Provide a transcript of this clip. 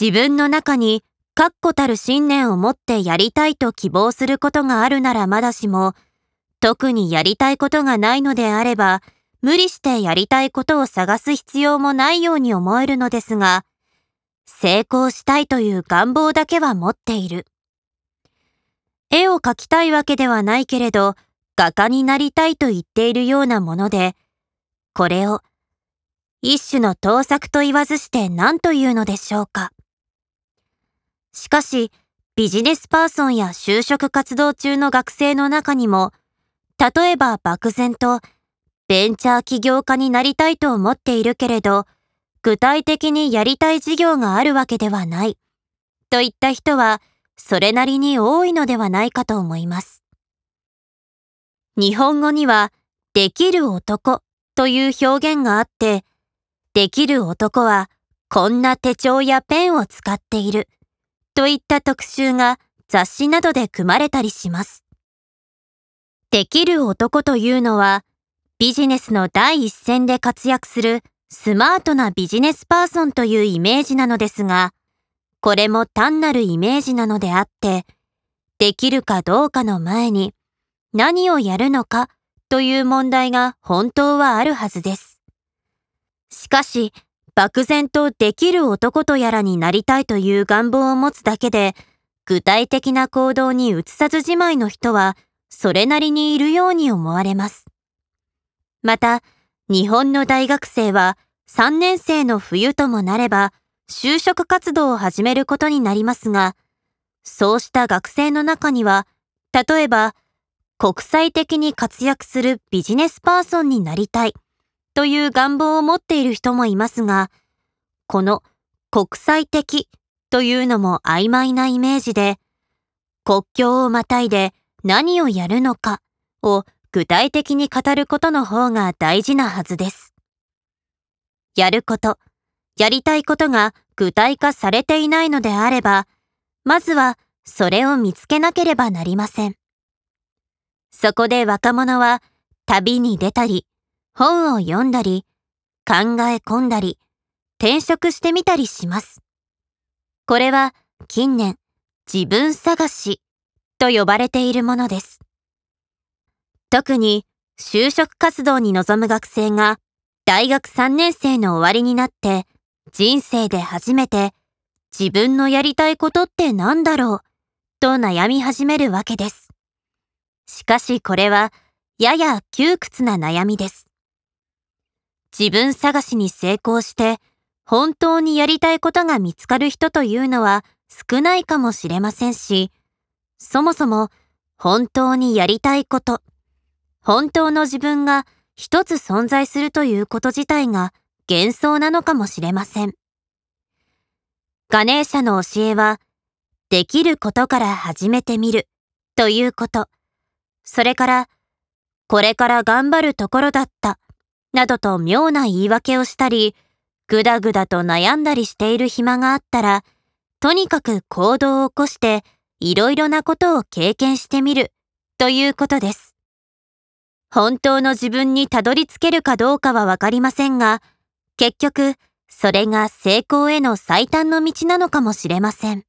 自分の中に確固たる信念を持ってやりたいと希望することがあるならまだしも、特にやりたいことがないのであれば、無理してやりたいことを探す必要もないように思えるのですが、成功したいという願望だけは持っている。絵を描きたいわけではないけれど、画家になりたいと言っているようなもので、これを一種の盗作と言わずして何というのでしょうか。しかし、ビジネスパーソンや就職活動中の学生の中にも、例えば漠然と、ベンチャー起業家になりたいと思っているけれど、具体的にやりたい事業があるわけではない、といった人は、それなりに多いのではないかと思います。日本語には、できる男という表現があって、できる男はこんな手帳やペンを使っているといった特集が雑誌などで組まれたりします。できる男というのはビジネスの第一線で活躍するスマートなビジネスパーソンというイメージなのですが、これも単なるイメージなのであって、できるかどうかの前に何をやるのかという問題が本当はあるはずです。しかし、漠然とできる男とやらになりたいという願望を持つだけで、具体的な行動に移さずじまいの人は、それなりにいるように思われます。また、日本の大学生は3年生の冬ともなれば、就職活動を始めることになりますが、そうした学生の中には、例えば、国際的に活躍するビジネスパーソンになりたいという願望を持っている人もいますが、この国際的というのも曖昧なイメージで、国境をまたいで何をやるのかを具体的に語ることの方が大事なはずです。やること、やりたいことが具体化されていないのであれば、まずはそれを見つけなければなりません。そこで若者は旅に出たり、本を読んだり、考え込んだり、転職してみたりします。これは近年、自分探しと呼ばれているものです。特に就職活動に臨む学生が大学3年生の終わりになって人生で初めて自分のやりたいことって何だろうと悩み始めるわけです。しかしこれはやや窮屈な悩みです。自分探しに成功して本当にやりたいことが見つかる人というのは少ないかもしれませんし、そもそも本当にやりたいこと、本当の自分が一つ存在するということ自体が幻想なのかもしれません。ガネーシャの教えは、できることから始めてみるということ、それから、これから頑張るところだったなどと妙な言い訳をしたり、ぐだぐだと悩んだりしている暇があったら、とにかく行動を起こして、いろいろなことを経験してみる、ということです。本当の自分にたどり着けるかどうかはわかりませんが、結局、それが成功への最短の道なのかもしれません。